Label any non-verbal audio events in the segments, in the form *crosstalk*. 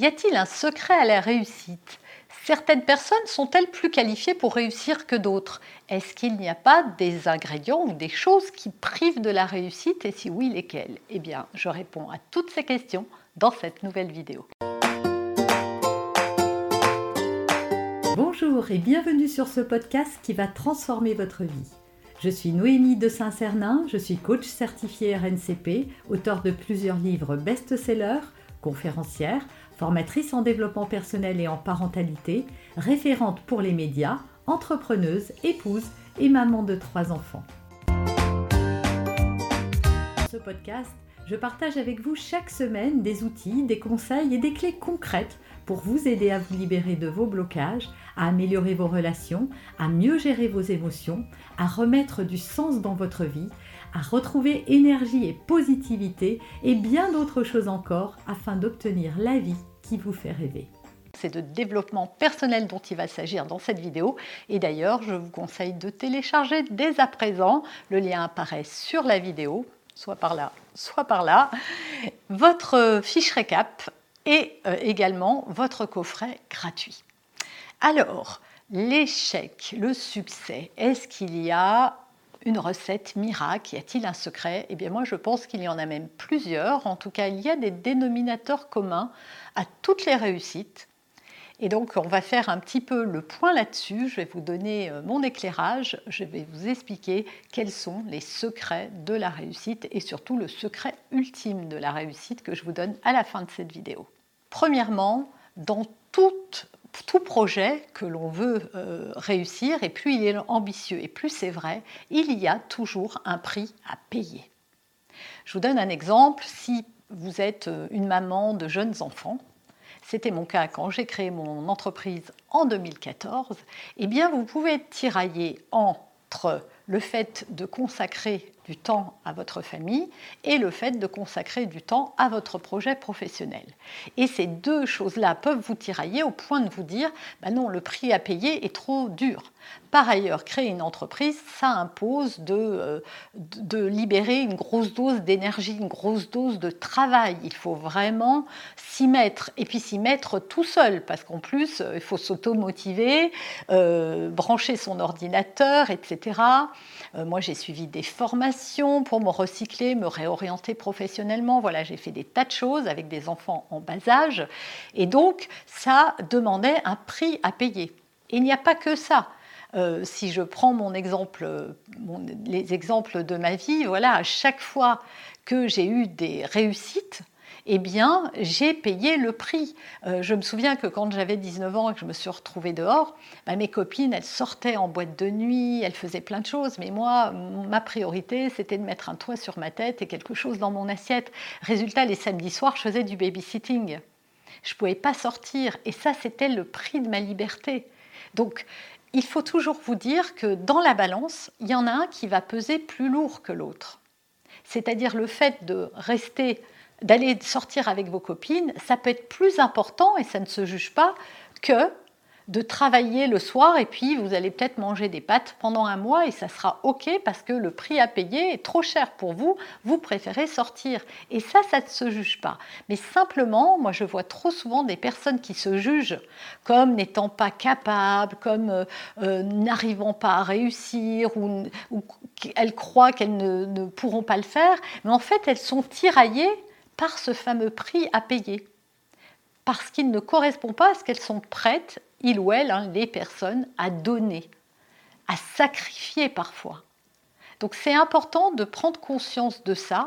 Y a-t-il un secret à la réussite? Certaines personnes sont-elles plus qualifiées pour réussir que d'autres? Est-ce qu'il n'y a pas des ingrédients ou des choses qui privent de la réussite? Et si oui, lesquelles? Eh bien, je réponds à toutes ces questions dans cette nouvelle vidéo. Bonjour et bienvenue sur ce podcast qui va transformer votre vie. Je suis Noémie de Saint-Cernin, je suis coach certifié RNCP, auteur de plusieurs livres best-sellers, conférencière, formatrice en développement personnel et en parentalité, référente pour les médias, entrepreneuse, épouse et maman de trois enfants. Dans ce podcast, je partage avec vous chaque semaine des outils, des conseils et des clés concrètes pour vous aider à vous libérer de vos blocages, à améliorer vos relations, à mieux gérer vos émotions, à remettre du sens dans votre vie, à retrouver énergie et positivité et bien d'autres choses encore afin d'obtenir la vie qui vous fait rêver. C'est de développement personnel dont il va s'agir dans cette vidéo. Et d'ailleurs, je vous conseille de télécharger dès à présent, le lien apparaît sur la vidéo, soit par là, soit par là, votre fiche récap et euh, également votre coffret gratuit. Alors, l'échec, le succès, est-ce qu'il y a une recette miracle Y a-t-il un secret? Eh bien moi je pense qu'il y en a même plusieurs. En tout cas, il y a des dénominateurs communs à toutes les réussites. Et donc on va faire un petit peu le point là-dessus. Je vais vous donner euh, mon éclairage. Je vais vous expliquer quels sont les secrets de la réussite et surtout le secret ultime de la réussite que je vous donne à la fin de cette vidéo. Premièrement, dans toute tout projet que l'on veut euh, réussir, et plus il est ambitieux et plus c'est vrai, il y a toujours un prix à payer. Je vous donne un exemple. Si vous êtes euh, une maman de jeunes enfants, c'était mon cas quand j'ai créé mon entreprise en 2014, eh bien vous pouvez être tiraillé entre le fait de consacrer du temps à votre famille et le fait de consacrer du temps à votre projet professionnel. Et ces deux choses-là peuvent vous tirailler au point de vous dire bah non, le prix à payer est trop dur. Par ailleurs, créer une entreprise, ça impose de, euh, de libérer une grosse dose d'énergie, une grosse dose de travail. Il faut vraiment s'y mettre et puis s'y mettre tout seul parce qu'en plus, euh, il faut s'auto-motiver, euh, brancher son ordinateur, etc. moi, j'ai suivi des formations pour me recycler, me réorienter professionnellement. Voilà, j'ai fait des tas de choses avec des enfants en bas âge. Et donc, ça demandait un prix à payer. Et il n'y a pas que ça. Euh, si je prends mon exemple, les exemples de ma vie, voilà, à chaque fois que j'ai eu des réussites, eh bien, j'ai payé le prix. Euh, je me souviens que quand j'avais 19 ans et que je me suis retrouvée dehors, bah, mes copines, elles sortaient en boîte de nuit, elles faisaient plein de choses, mais moi, ma priorité, c'était de mettre un toit sur ma tête et quelque chose dans mon assiette. Résultat, les samedis soirs, je faisais du babysitting. Je ne pouvais pas sortir, et ça, c'était le prix de ma liberté. Donc, il faut toujours vous dire que dans la balance, il y en a un qui va peser plus lourd que l'autre. C'est-à-dire le fait de rester d'aller sortir avec vos copines, ça peut être plus important, et ça ne se juge pas, que de travailler le soir et puis vous allez peut-être manger des pâtes pendant un mois et ça sera OK parce que le prix à payer est trop cher pour vous, vous préférez sortir. Et ça, ça ne se juge pas. Mais simplement, moi je vois trop souvent des personnes qui se jugent comme n'étant pas capables, comme euh, euh, n'arrivant pas à réussir ou, elles croient qu'elles ne, ne pourront pas le faire. Mais en fait, elles sont tiraillées par ce fameux prix à payer, parce qu'il ne correspond pas à ce qu'elles sont prêtes, il ou elle, hein, les personnes, à donner, à sacrifier parfois. Donc c'est important de prendre conscience de ça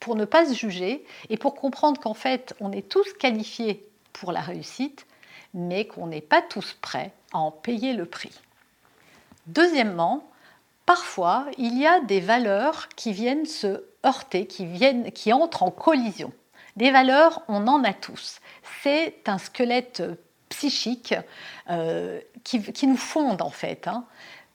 pour ne pas se juger et pour comprendre qu'en fait, on est tous qualifiés pour la réussite, mais qu'on n'est pas tous prêts à en payer le prix. Deuxièmement, parfois, il y a des valeurs qui viennent se heurter, qui, viennent, qui entrent en collision. Des valeurs, on en a tous. C'est un squelette psychique euh, qui, nous fonde en fait. Hein.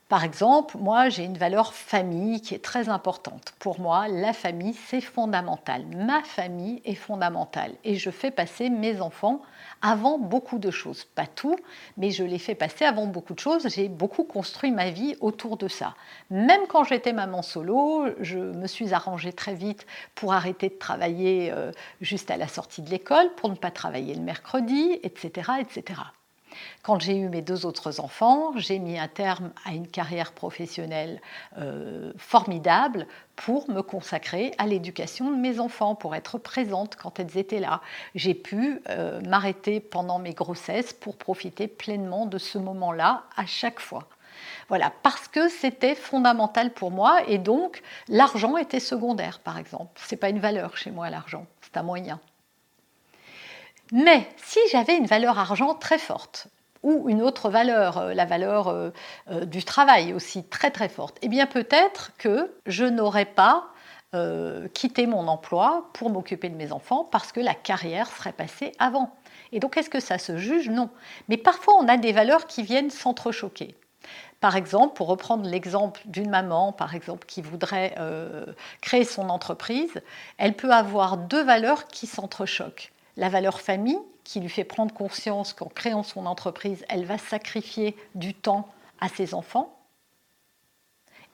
Par exemple, moi, j'ai une valeur famille qui est très importante. Pour moi, la famille, c'est fondamental. Ma famille est fondamentale. Et je fais passer mes enfants avant beaucoup de choses. Pas tout, mais je les fais passer avant beaucoup de choses. J'ai beaucoup construit ma vie autour de ça. Même quand j'étais maman solo, je me suis arrangée très vite pour arrêter de travailler euh, juste à la sortie de l'école, pour ne pas travailler le mercredi, etc. etc. Quand j'ai eu mes deux autres enfants, j'ai mis un terme à une carrière professionnelle euh, formidable pour me consacrer à l'éducation de mes enfants, pour être présente quand elles étaient là. J'ai pu euh, m'arrêter pendant mes grossesses pour profiter pleinement de ce moment-là à chaque fois. Voilà, parce que c'était fondamental pour moi et donc l'argent était secondaire, par exemple. Ce n'est pas une valeur chez moi, l'argent, c'est un moyen. Mais si j'avais une valeur argent très forte, ou une autre valeur, euh, la valeur euh, euh, du travail aussi très très forte, eh bien peut-être que je n'aurais pas quitté mon emploi pour m'occuper de mes enfants parce que la carrière serait passée avant. Et donc est-ce que ça se juge? Non. Mais parfois on a des valeurs qui viennent s'entrechoquer. Par exemple, pour reprendre l'exemple d'une maman, par exemple, qui voudrait créer son entreprise, elle peut avoir deux valeurs qui s'entrechoquent la valeur famille qui lui fait prendre conscience qu'en créant son entreprise, elle va sacrifier du temps à ses enfants.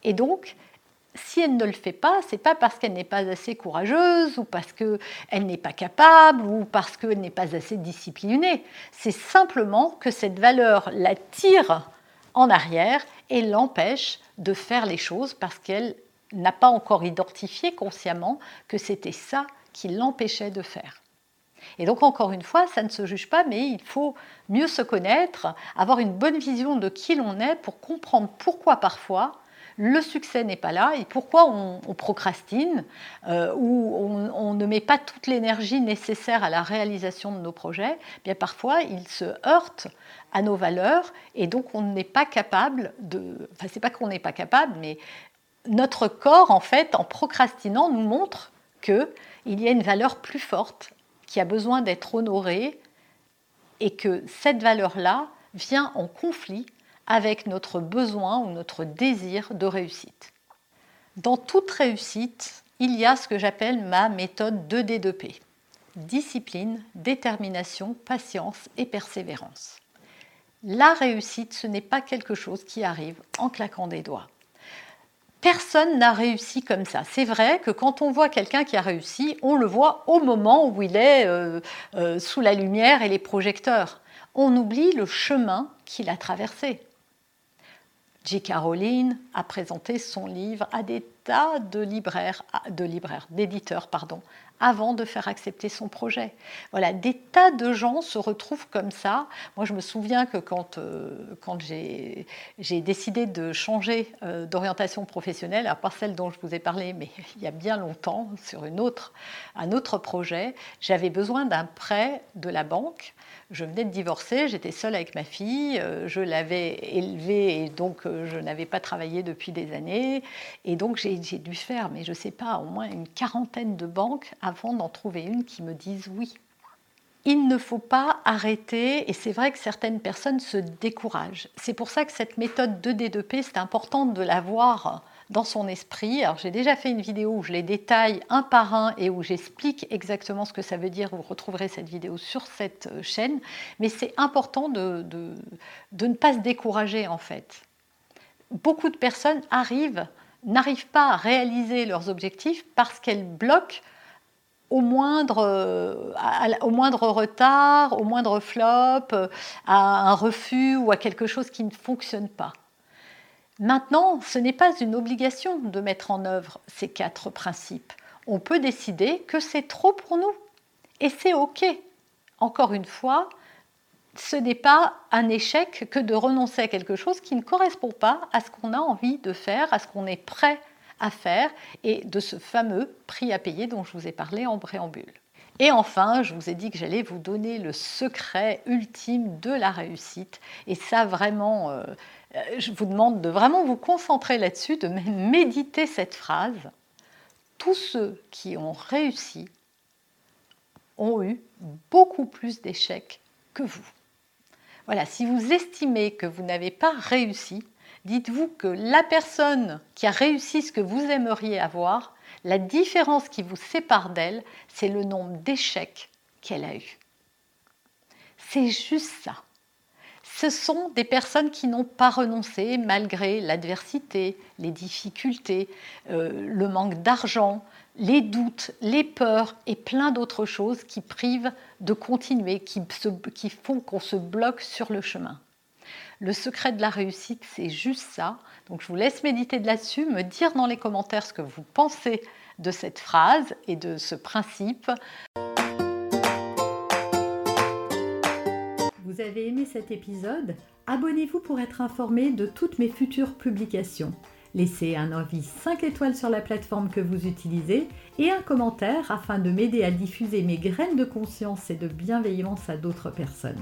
Et donc, si elle ne le fait pas, c'est pas parce qu'elle n'est pas assez courageuse ou parce qu'elle n'est pas capable ou parce qu'elle n'est pas assez disciplinée. C'est simplement que cette valeur la tire en arrière et l'empêche de faire les choses parce qu'elle n'a pas encore identifié consciemment que c'était ça qui l'empêchait de faire. Et donc, encore une fois, ça ne se juge pas, mais il faut mieux se connaître, avoir une bonne vision de qui l'on est pour comprendre pourquoi parfois le succès n'est pas là et pourquoi on, procrastine euh, ou on, ne met pas toute l'énergie nécessaire à la réalisation de nos projets. Bien parfois, il se heurte à nos valeurs et donc on n'est pas capable de. Enfin, c'est pas qu'on n'est pas capable, mais notre corps, en fait, en procrastinant, nous montre qu'il y a une valeur plus forte qui a besoin d'être honorée et que cette valeur-là vient en conflit avec notre besoin ou notre désir de réussite. Dans toute réussite, il y a ce que j'appelle ma méthode 2D2P. Discipline, détermination, patience et persévérance. La réussite, ce n'est pas quelque chose qui arrive en claquant des doigts. Personne n'a réussi comme ça. C'est vrai que quand on voit quelqu'un qui a réussi, on le voit au moment où il est euh, euh, sous la lumière et les projecteurs. On oublie le chemin qu'il a traversé. J. Caroline a présenté son livre à des tas de libraires, de libraires, d'éditeurs, pardon, avant de faire accepter son projet. Voilà, des tas de gens se retrouvent comme ça. Moi, je me souviens que quand, euh, quand j'ai décidé de changer euh, d'orientation professionnelle, à part celle dont je vous ai parlé, mais *laughs* il y a bien longtemps, sur une autre, un autre projet, j'avais besoin d'un prêt de la banque je venais de divorcer, j'étais seule avec ma fille, euh, je l'avais élevée et donc euh, je n'avais pas travaillé depuis des années. Et donc j'ai dû faire, mais je ne sais pas, au moins une quarantaine de banques avant d'en trouver une qui me dise oui. Il ne faut pas arrêter, et c'est vrai que certaines personnes se découragent. C'est pour ça que cette méthode 2D2P, c'est important de l'avoir dans son esprit. Alors j'ai déjà fait une vidéo où je les détaille un par un et où j'explique exactement ce que ça veut dire. Vous retrouverez cette vidéo sur cette euh, chaîne. Mais c'est important de, ne pas se décourager en fait. Beaucoup de personnes arrivent, n'arrivent pas à réaliser leurs objectifs parce qu'elles bloquent au moindre, euh, retard, au moindre flop, euh, à un refus ou à quelque chose qui ne fonctionne pas. Maintenant, ce n'est pas une obligation de mettre en œuvre ces quatre principes. On peut décider que c'est trop pour nous. Et c'est OK. Encore une fois, ce n'est pas un échec que de renoncer à quelque chose qui ne correspond pas à ce qu'on a envie de faire, à ce qu'on est prêt à faire et de ce fameux prix à payer dont je vous ai parlé en préambule. Et enfin, je vous ai dit que j'allais vous donner le secret ultime de la réussite. Et ça, vraiment, euh, euh, je vous demande de vraiment vous concentrer là-dessus, de méditer cette phrase. Tous ceux qui ont réussi ont eu beaucoup plus d'échecs que vous. Voilà, si vous estimez que vous n'avez pas réussi, Dites-vous que la personne qui a réussi ce que vous aimeriez avoir, la différence qui vous sépare d'elle, c'est le nombre d'échecs qu'elle a eu. C'est juste ça. Ce sont des personnes qui n'ont pas renoncé malgré l'adversité, les difficultés, euh, le manque d'argent, les doutes, les peurs et plein d'autres choses qui privent de continuer, qui, qui font qu'on se bloque sur le chemin. Le secret de la réussite, c'est juste ça. Donc je vous laisse méditer là-dessus, me dire dans les commentaires ce que vous pensez de cette phrase et de ce principe. Vous avez aimé cet épisode? Abonnez-vous pour être informé de toutes mes futures publications. Laissez un avis 5 étoiles sur la plateforme que vous utilisez et un commentaire afin de m'aider à diffuser mes graines de conscience et de bienveillance à d'autres personnes.